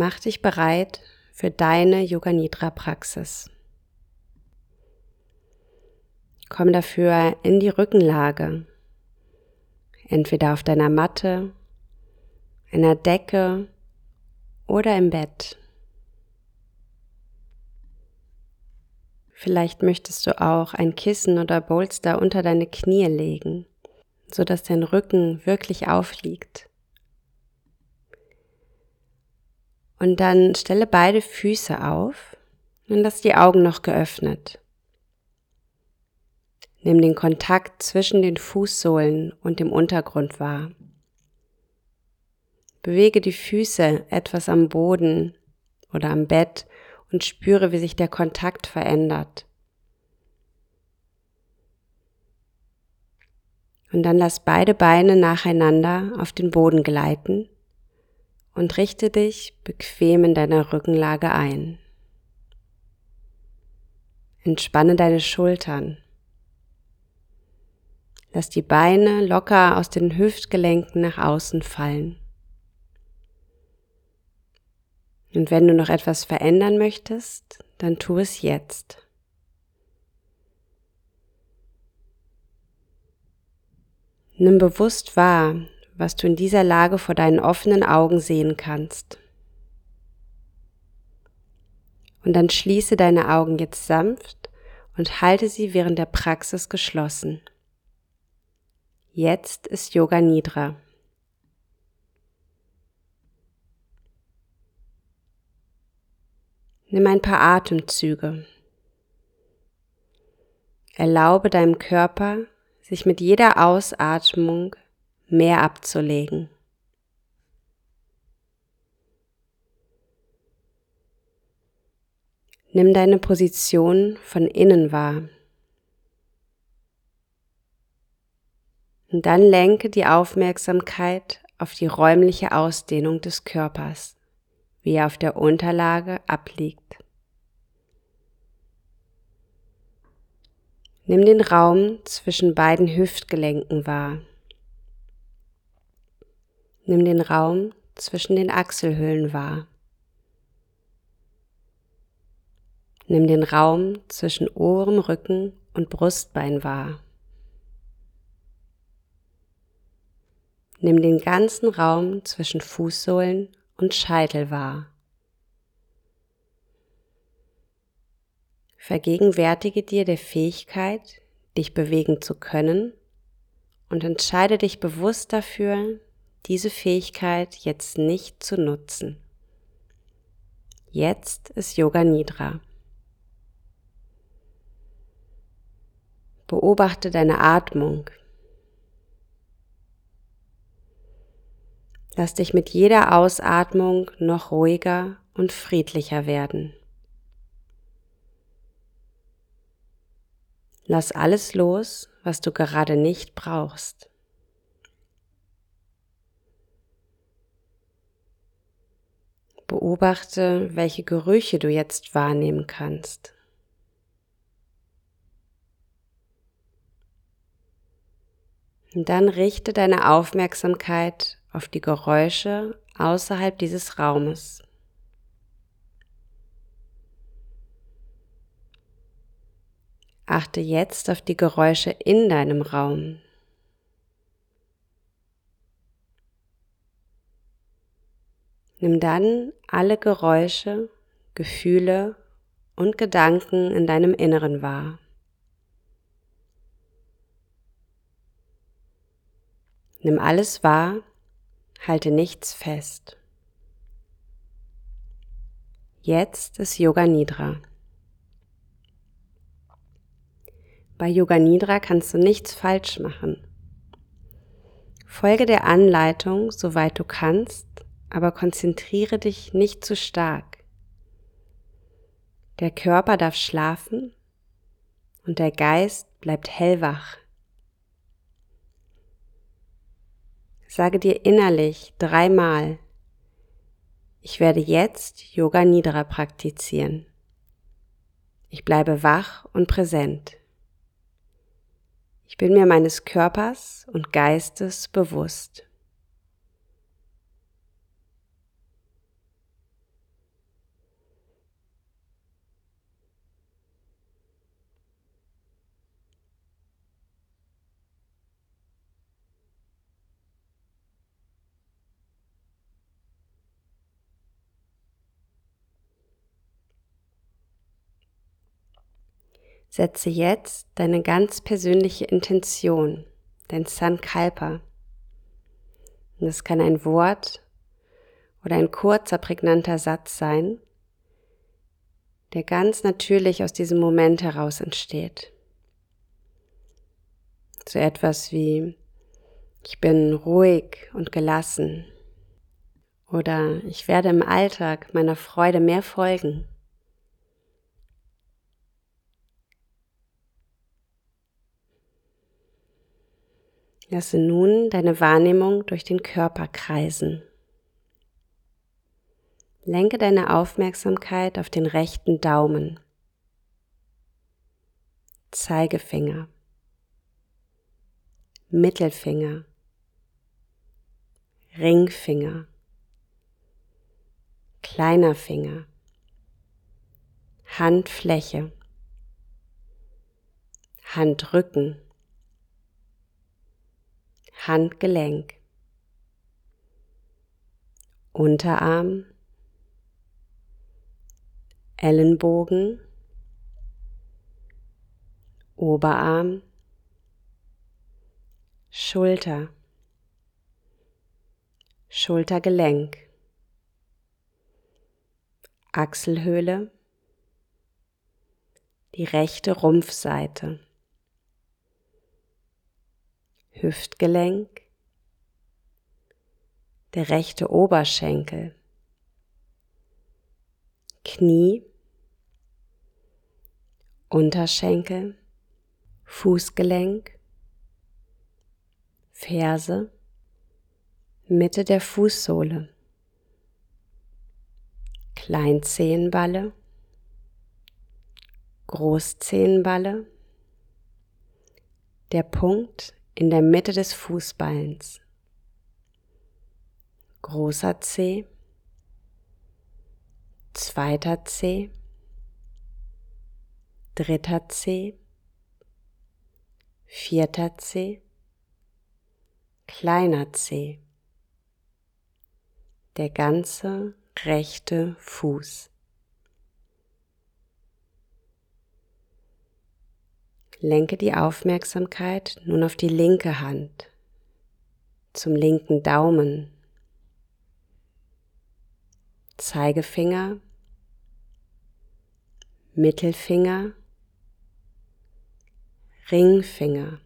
Mach dich bereit für deine Yoga Nidra Praxis. Komm dafür in die Rückenlage, entweder auf deiner Matte, einer Decke oder im Bett. Vielleicht möchtest du auch ein Kissen oder Bolster unter deine Knie legen, so dass dein Rücken wirklich aufliegt. Und dann stelle beide Füße auf und lass die Augen noch geöffnet. Nimm den Kontakt zwischen den Fußsohlen und dem Untergrund wahr. Bewege die Füße etwas am Boden oder am Bett und spüre, wie sich der Kontakt verändert. Und dann lass beide Beine nacheinander auf den Boden gleiten und richte dich bequem in deiner Rückenlage ein. Entspanne deine Schultern. Lass die Beine locker aus den Hüftgelenken nach außen fallen. Und wenn du noch etwas verändern möchtest, dann tu es jetzt. Nimm bewusst wahr, was du in dieser Lage vor deinen offenen Augen sehen kannst. Und dann schließe deine Augen jetzt sanft und halte sie während der Praxis geschlossen. Jetzt ist Yoga Nidra. Nimm ein paar Atemzüge. Erlaube deinem Körper, sich mit jeder Ausatmung mehr abzulegen. Nimm deine Position von innen wahr. Und dann lenke die Aufmerksamkeit auf die räumliche Ausdehnung des Körpers wie er auf der Unterlage abliegt. Nimm den Raum zwischen beiden Hüftgelenken wahr. Nimm den Raum zwischen den Achselhöhlen wahr. Nimm den Raum zwischen Ohren, Rücken und Brustbein wahr. Nimm den ganzen Raum zwischen Fußsohlen und Scheitel wahr. Vergegenwärtige dir der Fähigkeit, dich bewegen zu können und entscheide dich bewusst dafür, diese Fähigkeit jetzt nicht zu nutzen. Jetzt ist Yoga Nidra. Beobachte deine Atmung, Lass dich mit jeder Ausatmung noch ruhiger und friedlicher werden. Lass alles los, was du gerade nicht brauchst. Beobachte, welche Gerüche du jetzt wahrnehmen kannst. Und dann richte deine Aufmerksamkeit auf die Geräusche außerhalb dieses Raumes. Achte jetzt auf die Geräusche in deinem Raum. Nimm dann alle Geräusche, Gefühle und Gedanken in deinem Inneren wahr. Nimm alles wahr, halte nichts fest. Jetzt ist Yoga Nidra. Bei Yoga Nidra kannst du nichts falsch machen. Folge der Anleitung, soweit du kannst, aber konzentriere dich nicht zu stark. Der Körper darf schlafen und der Geist bleibt hellwach. Sage dir innerlich dreimal, ich werde jetzt Yoga Nidra praktizieren. Ich bleibe wach und präsent. Ich bin mir meines Körpers und Geistes bewusst. Setze jetzt deine ganz persönliche Intention, dein Sankalpa. das kann ein Wort oder ein kurzer, prägnanter Satz sein, der ganz natürlich aus diesem Moment heraus entsteht. So etwas wie, ich bin ruhig und gelassen oder ich werde im Alltag meiner Freude mehr folgen. Lasse nun deine Wahrnehmung durch den Körper kreisen. Lenke deine Aufmerksamkeit auf den rechten Daumen, Zeigefinger, Mittelfinger, Ringfinger, kleiner Finger, Handfläche, Handrücken, Handgelenk, Unterarm, Ellenbogen, Oberarm, Schulter, Schultergelenk, Achselhöhle, die rechte Rumpfseite. Hüftgelenk, der rechte Oberschenkel, Knie, Unterschenkel, Fußgelenk, Ferse, Mitte der Fußsohle, Kleinzehenballe, Großzehenballe, der Punkt in der Mitte des Fußballens. Großer C, zweiter C, dritter C, vierter C, kleiner C, der ganze rechte Fuß. Lenke die Aufmerksamkeit nun auf die linke Hand, zum linken Daumen, Zeigefinger, Mittelfinger, Ringfinger,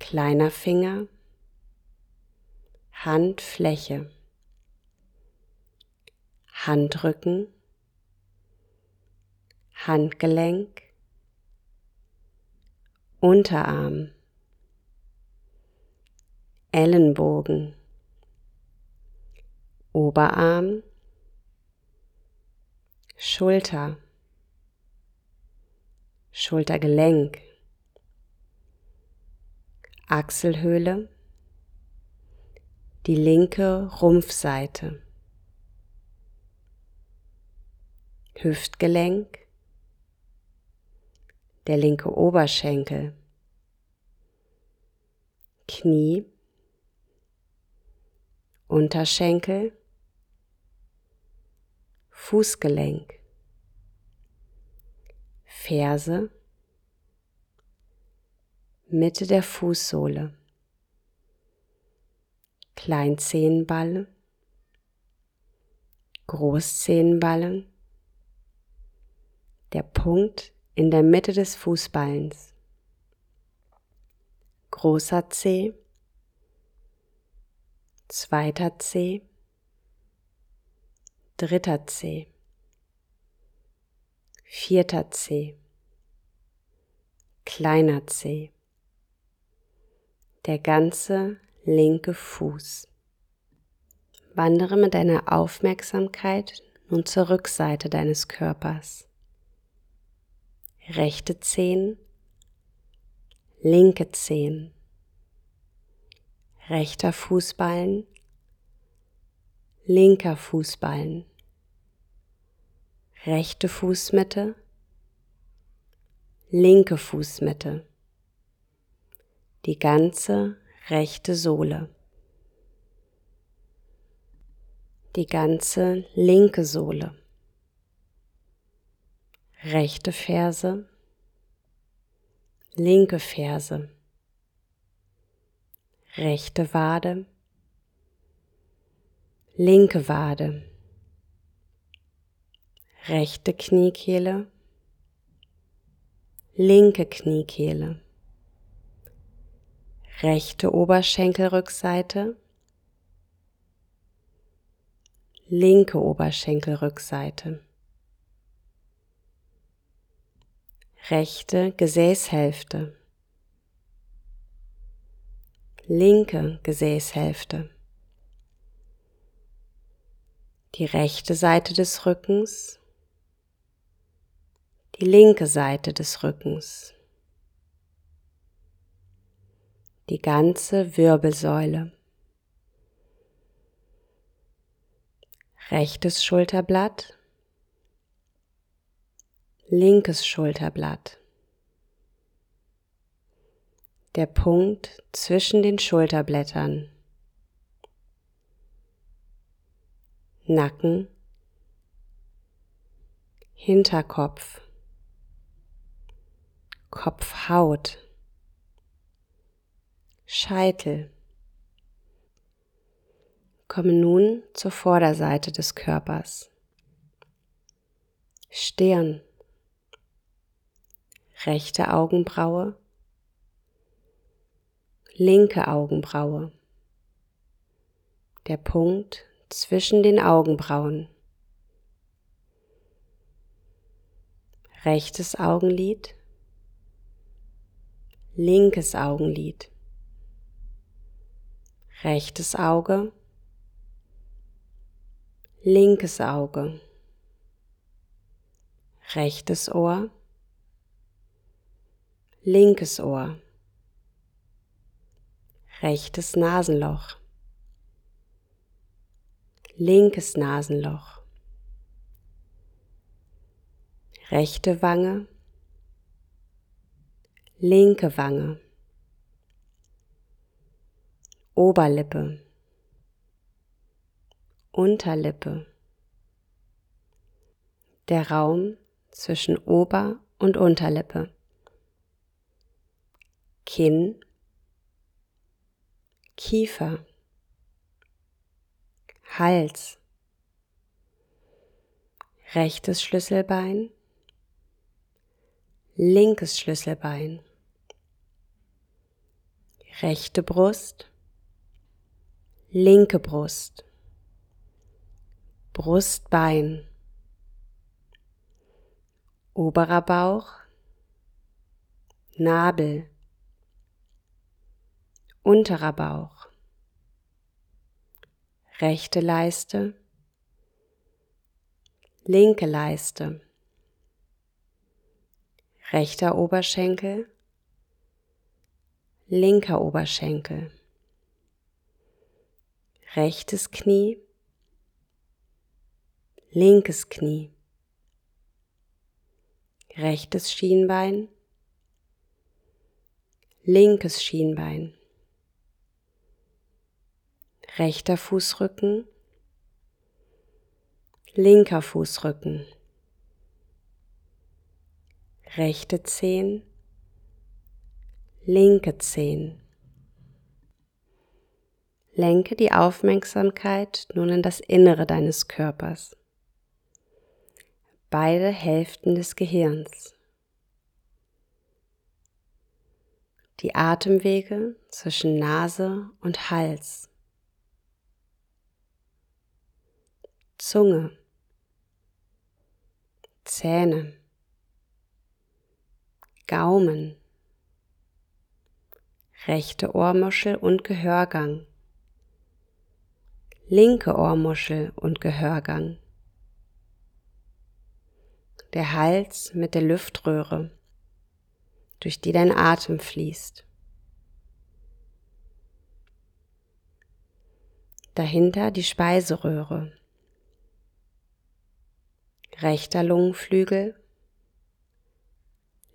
kleiner Finger, Handfläche, Handrücken, Handgelenk, Unterarm, Ellenbogen, Oberarm, Schulter, Schultergelenk, Achselhöhle, die linke Rumpfseite, Hüftgelenk, der linke Oberschenkel, Knie, Unterschenkel, Fußgelenk, Ferse, Mitte der Fußsohle, Kleinzehenballe, Großzehenballen, der Punkt in der Mitte des Fußballens. Großer C, zweiter C, dritter C, vierter C, kleiner C, der ganze linke Fuß. Wandere mit deiner Aufmerksamkeit nun zur Rückseite deines Körpers rechte Zehen, linke Zehen, rechter Fußballen, linker Fußballen, rechte Fußmitte, linke Fußmitte, die ganze rechte Sohle, die ganze linke Sohle rechte Ferse, linke Ferse, rechte Wade, linke Wade, rechte Kniekehle, linke Kniekehle, rechte Oberschenkelrückseite, linke Oberschenkelrückseite, rechte Gesäßhälfte, linke Gesäßhälfte, die rechte Seite des Rückens, die linke Seite des Rückens, die ganze Wirbelsäule, rechtes Schulterblatt, linkes Schulterblatt, der Punkt zwischen den Schulterblättern, Nacken, Hinterkopf, Kopfhaut, Scheitel. Komme nun zur Vorderseite des Körpers. Stirn, rechte Augenbraue, linke Augenbraue, der Punkt zwischen den Augenbrauen, rechtes Augenlid, linkes Augenlid, rechtes Auge, linkes Auge, rechtes Ohr, linkes Ohr, rechtes Nasenloch, linkes Nasenloch, rechte Wange, linke Wange, Oberlippe, Unterlippe, der Raum zwischen Ober- und Unterlippe, Kinn, Kiefer, Hals, rechtes Schlüsselbein, linkes Schlüsselbein, rechte Brust, linke Brust, Brustbein, oberer Bauch, Nabel, unterer Bauch, rechte Leiste, linke Leiste, rechter Oberschenkel, linker Oberschenkel, rechtes Knie, linkes Knie, rechtes Schienbein, linkes Schienbein, rechter Fußrücken, linker Fußrücken, rechte Zehen, linke Zehen. Lenke die Aufmerksamkeit nun in das Innere deines Körpers. Beide Hälften des Gehirns. Die Atemwege zwischen Nase und Hals. Zunge. Zähne. Gaumen. Rechte Ohrmuschel und Gehörgang linke Ohrmuschel und Gehörgang, der Hals mit der Luftröhre, durch die dein Atem fließt. Dahinter die Speiseröhre, rechter Lungenflügel,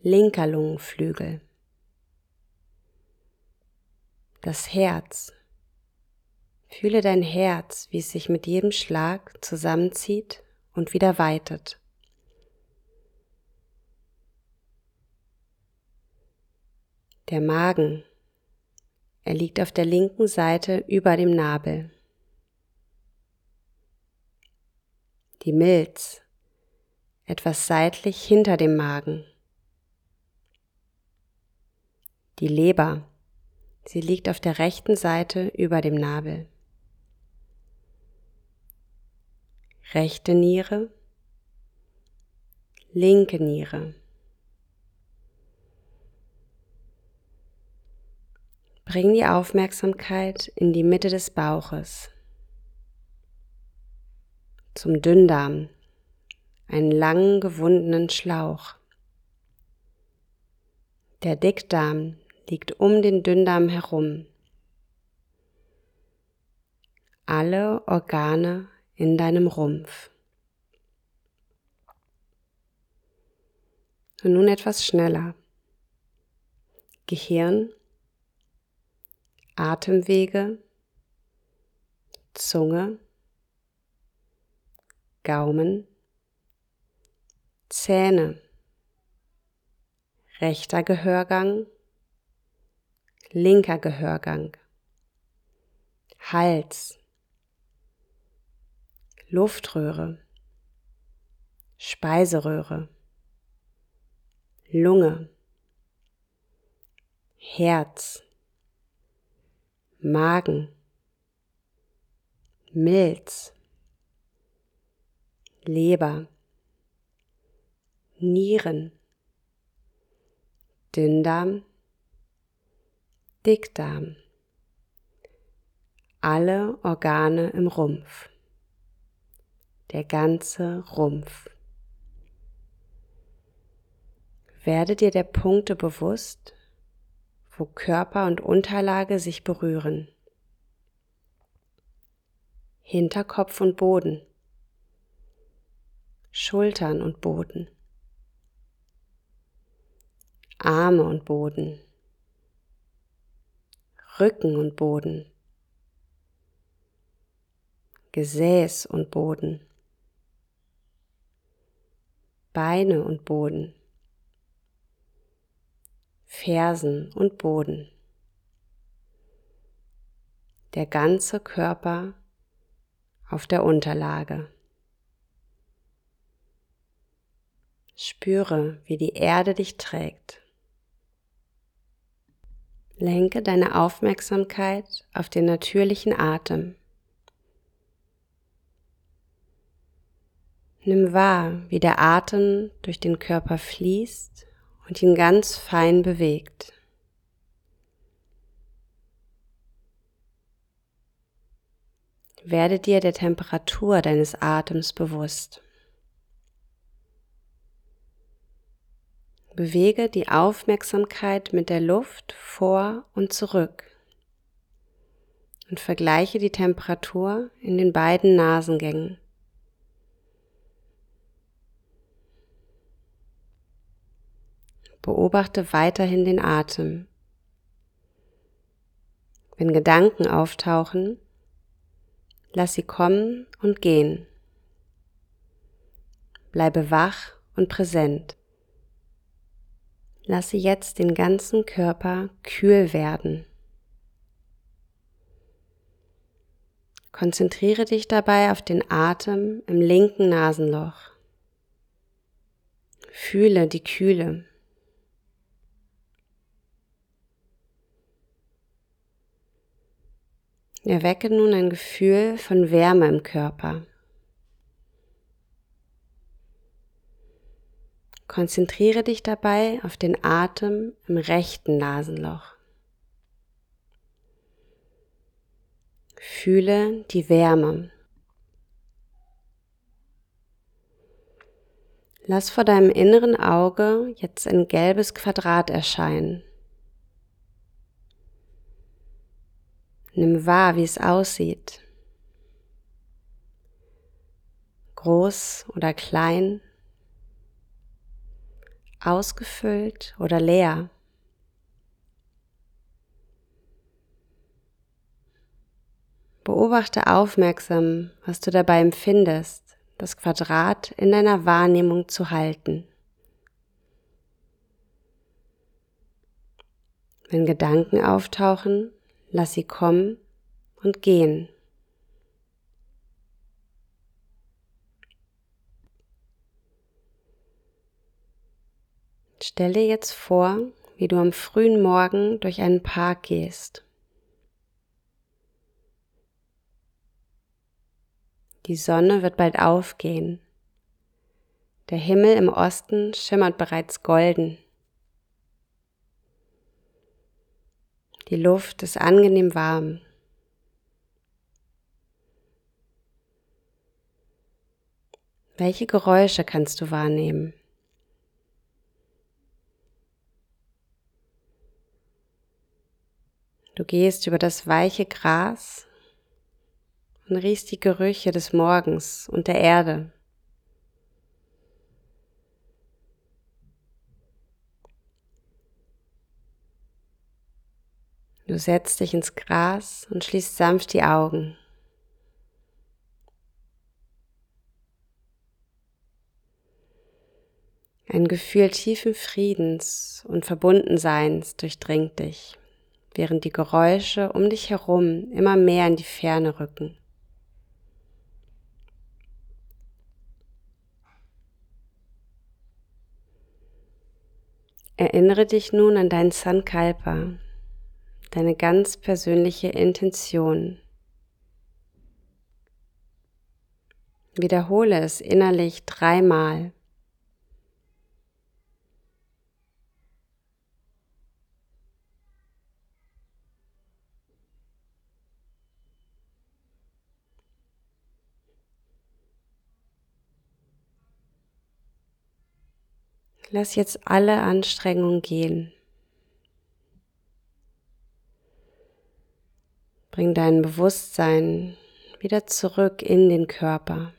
linker Lungenflügel, das Herz. Fühle dein Herz, wie es sich mit jedem Schlag zusammenzieht und wieder weitet. Der Magen. Er liegt auf der linken Seite über dem Nabel. Die Milz. Etwas seitlich hinter dem Magen. Die Leber. Sie liegt auf der rechten Seite über dem Nabel. Rechte Niere, linke Niere. Bring die Aufmerksamkeit in die Mitte des Bauches, zum Dünndarm, einen langen gewundenen Schlauch. Der Dickdarm liegt um den Dünndarm herum. Alle Organe in deinem Rumpf. Und nun etwas schneller. Gehirn, Atemwege, Zunge, Gaumen, Zähne, rechter Gehörgang, linker Gehörgang, Hals, Luftröhre, Speiseröhre, Lunge, Herz, Magen, Milz, Leber, Nieren, Dünndarm, Dickdarm, alle Organe im Rumpf, der ganze Rumpf. Werde dir der Punkte bewusst, wo Körper und Unterlage sich berühren. Hinterkopf und Boden, Schultern und Boden, Arme und Boden. Rücken und Boden, Gesäß und Boden, Beine und Boden, Fersen und Boden, der ganze Körper auf der Unterlage. Spüre, wie die Erde dich trägt. Lenke deine Aufmerksamkeit auf den natürlichen Atem. Nimm wahr, wie der Atem durch den Körper fließt und ihn ganz fein bewegt. Werde dir der Temperatur deines Atems bewusst. Bewege die Aufmerksamkeit mit der Luft vor und zurück und vergleiche die Temperatur in den beiden Nasengängen. Beobachte weiterhin den Atem. Wenn Gedanken auftauchen, lass sie kommen und gehen. Bleibe wach und präsent. Lasse jetzt den ganzen Körper kühl werden. Konzentriere dich dabei auf den Atem im linken Nasenloch. Fühle die Kühle. Erwecke nun ein Gefühl von Wärme im Körper. Konzentriere dich dabei auf den Atem im rechten Nasenloch. Fühle die Wärme. Lass vor deinem inneren Auge jetzt ein gelbes Quadrat erscheinen. Nimm wahr, wie es aussieht. Groß oder klein ausgefüllt oder leer. Beobachte aufmerksam, was du dabei empfindest, das Quadrat in deiner Wahrnehmung zu halten. Wenn Gedanken auftauchen, lass sie kommen und gehen. Stell dir jetzt vor, wie du am frühen Morgen durch einen Park gehst. Die Sonne wird bald aufgehen. Der Himmel im Osten schimmert bereits golden. Die Luft ist angenehm warm. Welche Geräusche kannst du wahrnehmen? Du gehst über das weiche Gras und riechst die Gerüche des Morgens und der Erde. Du setzt dich ins Gras und schließt sanft die Augen. Ein Gefühl tiefen Friedens und Verbundenseins durchdringt dich, während die Geräusche um dich herum immer mehr in die Ferne rücken. Erinnere dich nun an deinen Sankalpa, deine ganz persönliche Intention. Wiederhole es innerlich dreimal. Lass jetzt alle Anstrengungen gehen. Bring dein Bewusstsein wieder zurück in den Körper.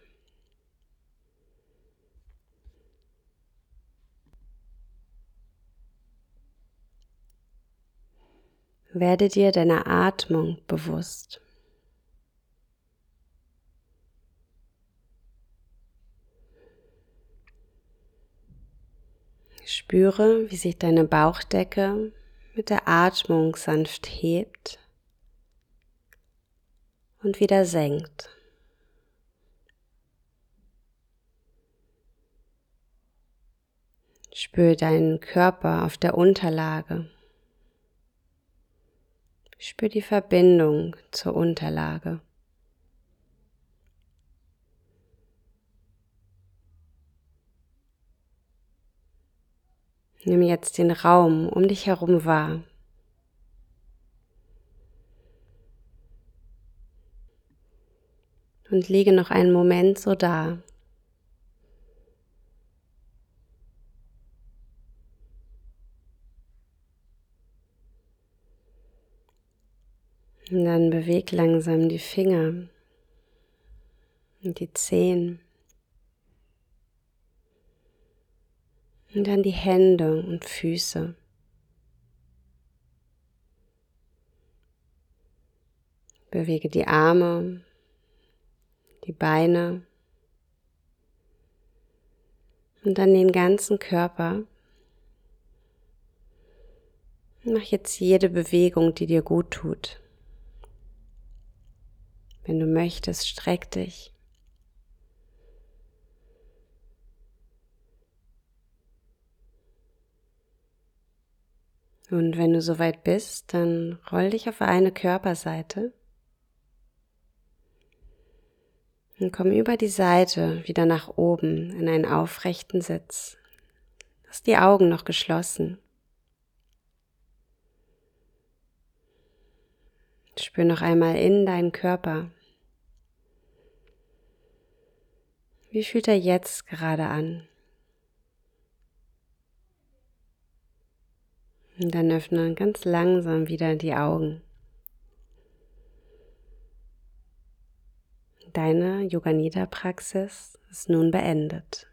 Werde dir deiner Atmung bewusst. Spüre, wie sich deine Bauchdecke mit der Atmung sanft hebt und wieder senkt. Spür deinen Körper auf der Unterlage. Spür die Verbindung zur Unterlage. Nimm jetzt den Raum um dich herum wahr. Und liege noch einen Moment so da. Und dann beweg langsam die Finger und die Zehen. Und dann die Hände und Füße. Bewege die Arme, die Beine und dann den ganzen Körper. Mach jetzt jede Bewegung, die dir gut tut. Wenn du möchtest, streck dich. Und wenn du soweit bist, dann roll dich auf eine Körperseite und komm über die Seite wieder nach oben in einen aufrechten Sitz. Lass die Augen noch geschlossen. Spür noch einmal in deinen Körper. Wie fühlt er jetzt gerade an? Und dann öffne ganz langsam wieder die Augen. Deine Yoga Nidra Praxis ist nun beendet.